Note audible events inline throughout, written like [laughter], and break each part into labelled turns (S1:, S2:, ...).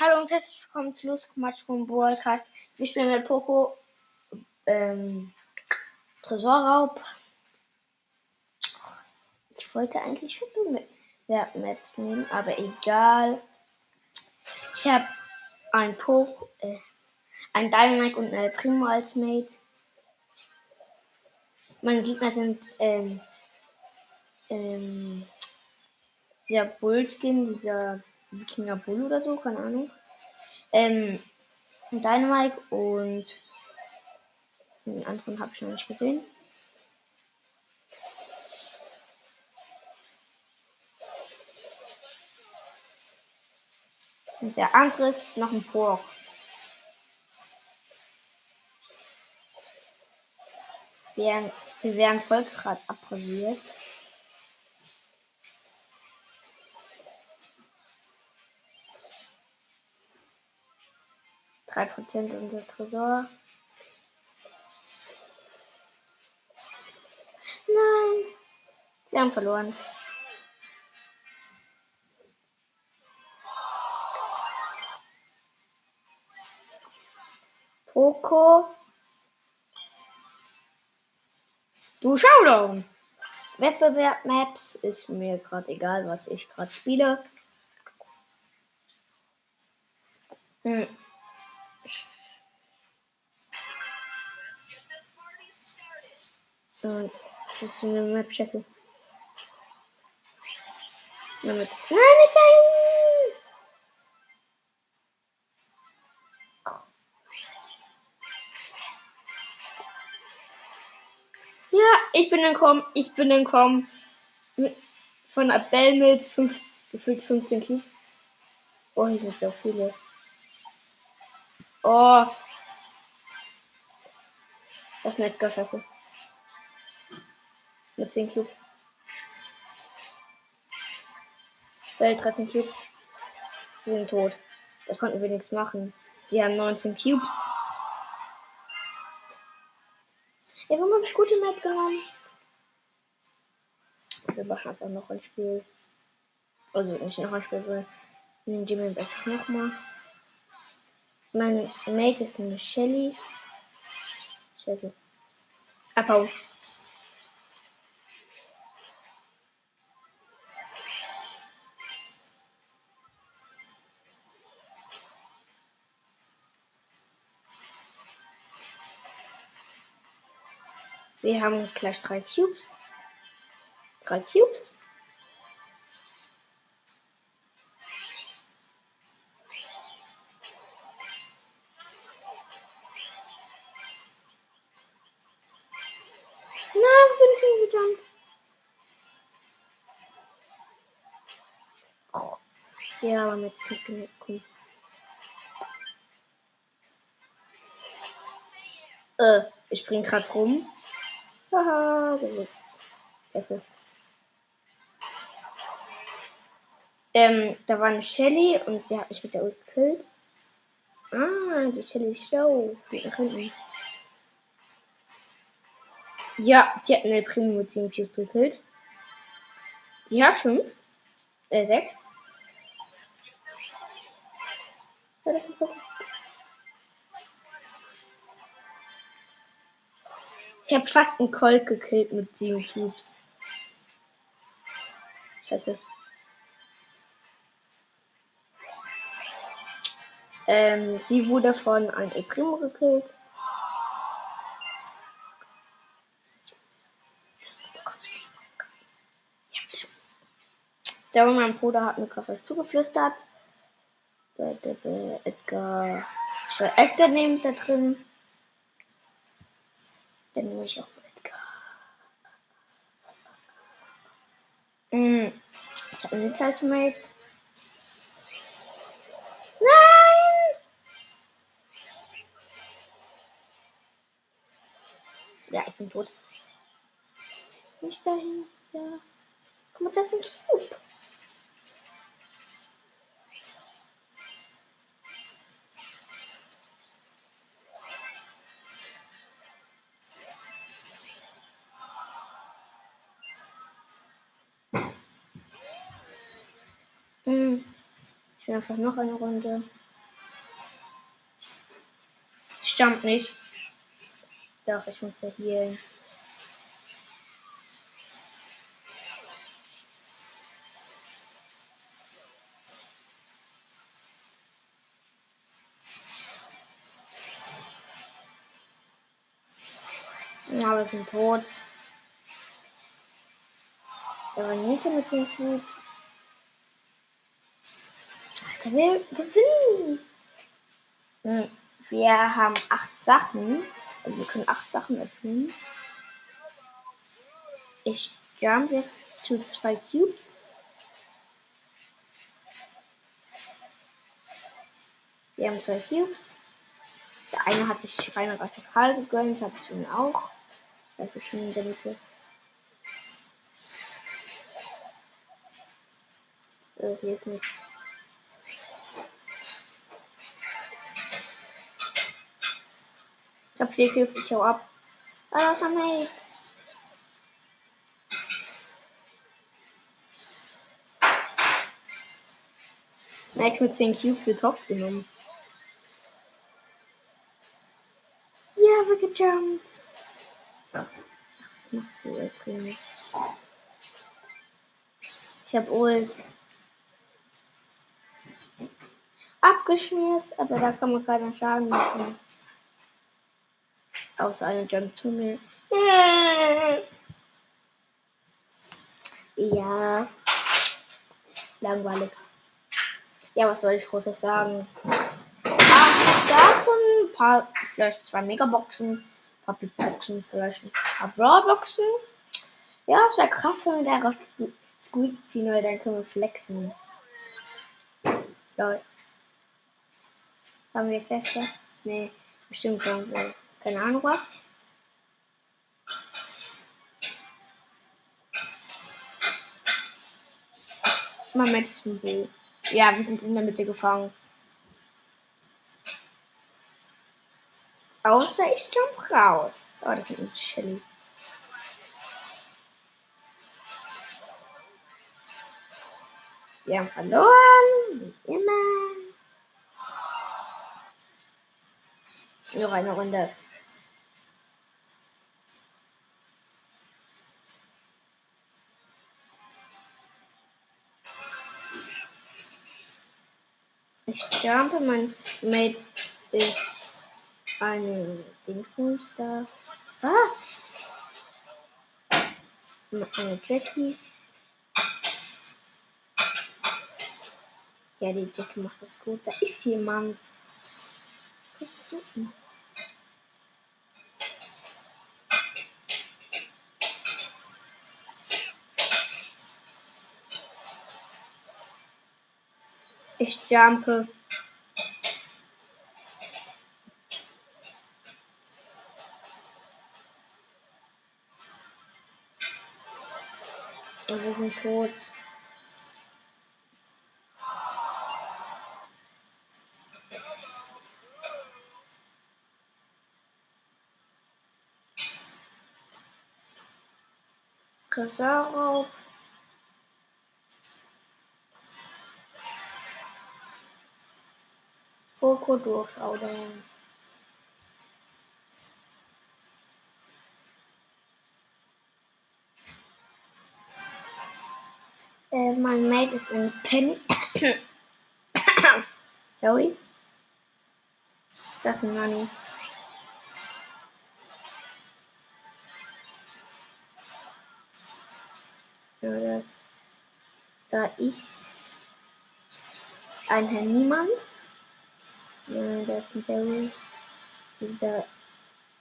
S1: Hallo und herzlich willkommen zu Lust Matschkum Broadcast. Wir spielen mit Poco ähm, Tresorraub. Ich wollte eigentlich Wettbewerb-Maps nehmen, aber egal. Ich habe ein Poco, äh, ein Dynamite und eine Primo als Mate. Meine Gegner sind ähm, ähm, dieser Bullskin, dieser Wikinger Bull oder so, keine Ahnung. Ähm, Dynamite und den anderen habe ich noch nicht gesehen. Und der andere ist noch ein Pork. Wir, wir werden voll gerade abrasiert. Drei Prozent unser Tresor. Nein. Wir haben verloren. Poco. Du Showdown. Wettbewerb Maps ist mir gerade egal, was ich gerade spiele. Hm. Und das ist eine Map. Damit. Nein, nicht dahin! Ja, ich bin entkommen. Ich bin entkommen. Von Abel Mills fünf, gefühlt 15 Cubes. Oh, hier sind so viele. Oh. Das ist nicht Scheiße. Mit 10 Cube. Welt 13 Cubes. Wir sind tot. Da konnten wir nichts machen. Die haben 19 Cubes. Ja, warum habe ich gute Map genommen? Wir machen einfach noch ein Spiel. Also nicht noch ein Spiel, sondern nehmen die Map einfach nochmal. Mein Mate ist eine Shelly. Scheiße. Abhauen. Wir haben gleich drei Cubes. Drei Cubes. Na, bin ich hingejumpt. Oh. Ja, aber mit genug Äh, ich spring grad rum. Haha, Esse. Ähm, da war eine Shelly und sie hat mich mit der Ult gekillt. Ah, die Shelly Show. Ja, die hat eine Primo mit 10 Cubes gekillt. Die hat 5. Äh, 6. Ja, das ist Ich habe fast einen Colt gekillt mit sieben Cubes. Scheiße. Ähm, sie wurde von einem El gekillt. Der mein Bruder hat mir gerade was zugeflüstert. Edgar. Edgar nehmt da drin. Dann nehme ich auch Edgar. Hm. Ich habe einen Ultimate. Nein! Ja, ich bin tot. Nicht dahin. Ja. Guck mal, das ist ein Cube. Ich einfach noch eine Runde. Stammt nicht. Doch, ich muss ja hier. Ja, wir sind tot. Aber nicht mit dem Flug. Wir gewinnen. Hm, Wir haben acht Sachen. Also wir können acht Sachen öffnen. Ich jump jetzt zu zwei Cubes. Wir haben zwei Cubes. Der eine hat sich Schreiner radikal gegönnt, habe ich ihn auch. Das ist in der Mitte. So, hier ist nichts. Ich hab 4 Cubes, ich hau ab. Ah, das haben wir jetzt. Max mit 10 Cubes für Tops genommen. Ja, wir gejumpt. Ach, was machst du jetzt, König? Ich hab Ult. Abgeschmiert, aber da kann man keinen Schaden machen. Außer eine Jump zu mir. [laughs] Ja. Langweilig. Ja, was soll ich großes sagen? Acht Sachen, ein paar, vielleicht zwei Megaboxen, ein paar Bigboxen, vielleicht ein paar Brawlboxen. Ja, es wäre krass, wenn wir daraus Squeak ziehen, weil dann können wir flexen. Lol. Haben wir jetzt Tester? Nee, bestimmt irgendwo. Keine Ahnung was. Moment, ist ein B. Ja, wir sind in der Mitte gefangen. Außer ich jump raus. Oh, das ist chillig. Wir haben verloren. Wie immer. Noch eine Runde. Ich jumpe, mein Mate ist eine Dingsbums da. Ah! Eine Jackie. Ja, die Jackie macht das gut. Da ist jemand. Ich jumpe. Und wir sind tot. Tresorraub. Foko durchschauen. Mein Mate ist in Penny. [coughs] Sorry. Ja, das, da ist ein Herr Niemand. Ja, das ist ein Daryl. Dieser,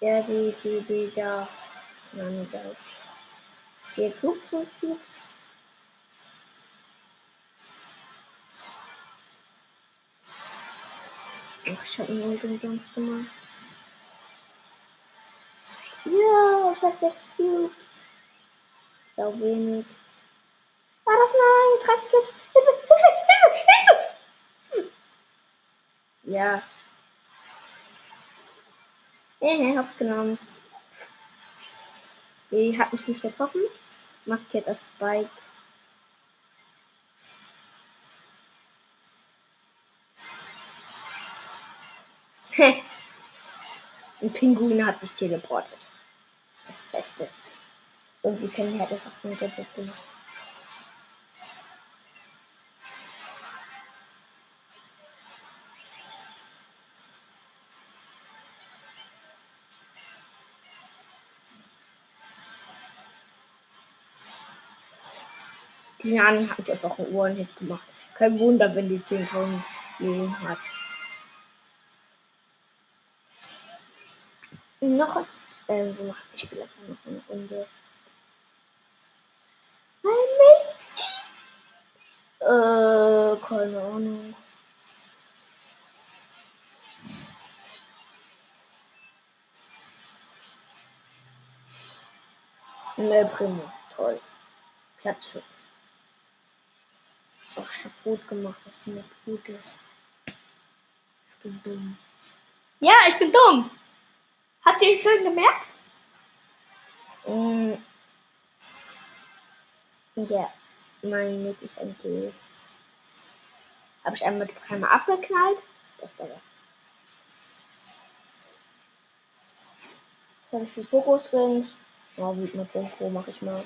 S1: ja, die, die, die, da. Nein, da ist. Der Club, so Ach, ich hab einen Ultim Jumps gemacht. Ja, ich hab sechs Cubes. So wenig. Ah, das nein, 30 Cubes. Hilfe, Hilfe, Hilfe, Hilfe! Ja. Eh, hab's genommen. Die hat mich nicht getroffen. Maskiert das Spike. Ein Pinguin hat sich teleportet. Das Beste. Und sie können halt einfach nur Gadget gemacht. Die Nani hat einfach einen Ohrenhit gemacht. Kein Wunder, wenn die 10.000 Leben hat. Noch ähm, so mach, ich spiele einfach noch eine Runde. Nein, Äh, keine Ahnung. Ne, Primo. Toll. Platz 5. Ach, ich hab gut gemacht, dass die nicht gut ist. Ich bin dumm. Ja, ich bin dumm. Habt ihr es schon gemerkt? Mm. Ja, mein Mit ist ein G. Habe ich einmal dreimal abgeknallt. Das war Jetzt habe ich die Pokus-Rings. Ja, wütende Poco mache ich mal.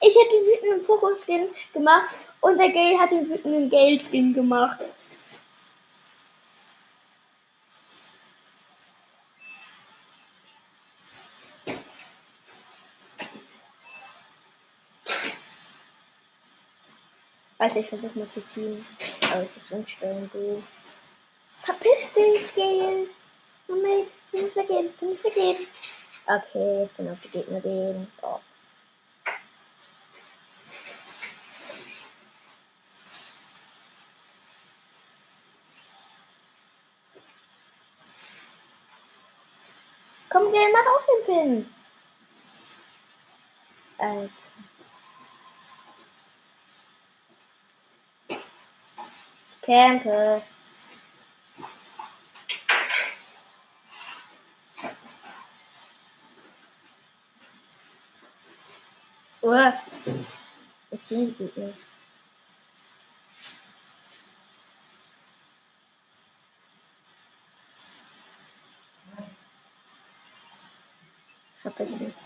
S1: Ich hätte den wütenden Poco-Skin gemacht und der Gale hat den wütenden Gale-Skin gemacht. Alter, ich versuche mal zu ziehen. Aber es ist und doof. Verpiss dich, Gale! Moment, du musst weggehen, du musst weggehen. Okay, jetzt können wir auf die Gegner gehen. Oh. Komm, Gale, mach auf den Pin. Alter. Campe. Oh. Ich sehe die Gegner. Hab ich nicht.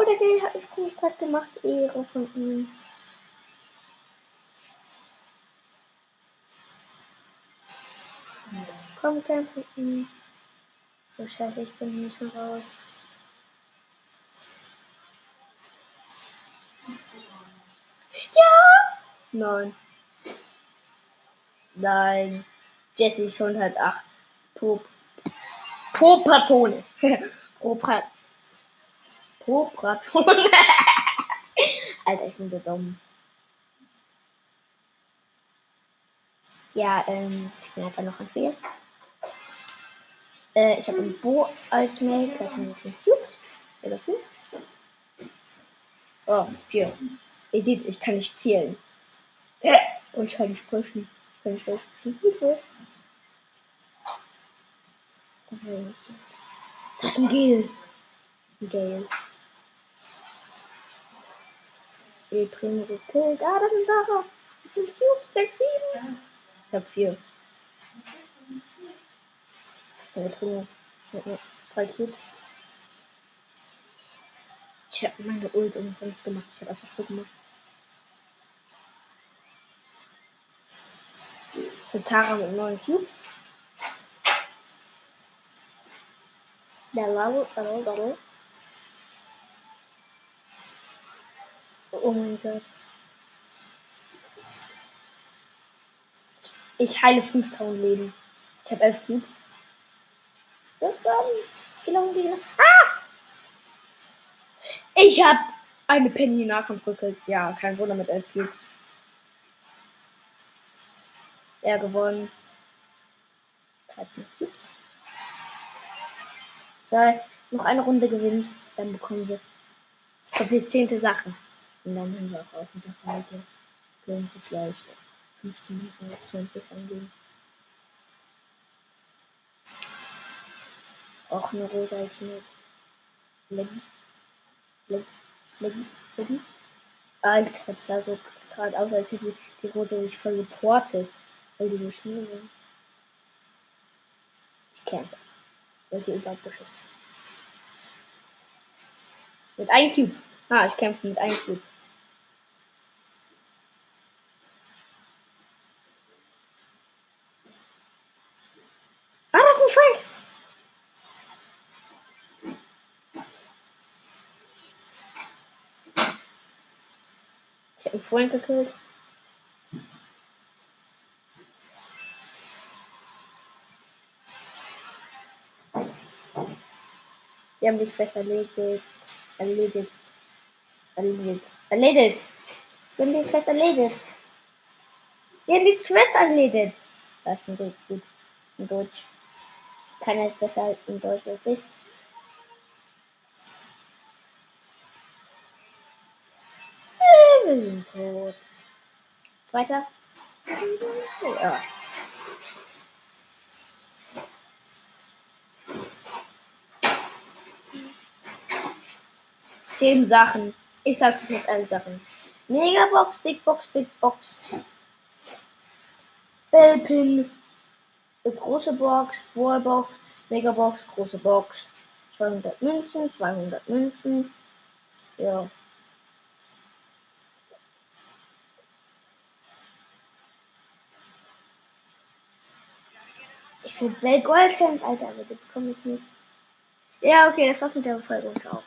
S1: Oh, der Gale hat es gut gemacht. Ehre von ihm. Komm, kein von ihm. So scheiße, ich bin nicht mehr raus. Ja! Nein. Nein. Jesse ist 108. Pro, pro Patone. Propraton. [laughs] Alter, ich bin so dumm. Ja, ähm, ich bin einfach noch ein Spiel. Äh, ich habe ein Bo als Mail, das sind fünf Cubes. Oder fünf? Oh, vier. Ihr seht, ich kann nicht zählen. Und ich kann nicht sprechen. Ich kann nicht sprechen. Das ist ein Gel. Ein Gale. Die Primo gekillt. Ah, das sind Sachen. Das sind Cubes. 6, 7. Ich hab 4. Das ist eine Primo. Mit nur 3 Cubes. Ich hab meine Ult umsonst gemacht. Ich hab einfach so gemacht. Eine Tara mit 9 Cubes. Der Lavo, hallo, hallo. Oh mein Gott. Ich heile 5000 Leben. Ich habe 11 Cubes. Das war genau die. Ah! Ich habe eine Penny Nahkampf. Ja, kein Wunder mit 11 Cubes. Er gewonnen. 13 Cubes. So, noch eine Runde gewinnen. Dann bekommen wir. Die zehnte Sache. Und dann haben wir auch auf mit der Folge. Könnte vielleicht 15, 20 angeben. Auch eine rosa Ultimate. Leggy. Leggy. Leggy. Leggy. Alter, das sah so gerade aus, als hätte die Rosa sich voll geportet. Weil die so schnell sind. Ich camp. Weil die überhaupt beschissen. Mit einem Cube. Ah, ich kämpfe mit einem Cube. Ah, das ist ein Frank! Ich habe einen Frank gekillt. Wir haben dich fest erledigt. Erledigt. Erledigt. Erledigt. Wir haben dich fest erledigt. Wir haben dich fest erledigt. Das ist gut. gut. In Deutsch. Keiner ist besser in Deutsch als ich. Tot. Zweiter. Ja. Zehn Sachen. Ich sag jetzt alle Sachen. Megabox, Big Box, Big Box. Bellpin. Große Box, Wallbox, Megabox, große Box. 200 Münzen, 200 Münzen. Ja. Ich Bell Goldhand, Alter, aber das kommt jetzt nicht. Ja, okay, das war's mit der Folge. Ciao.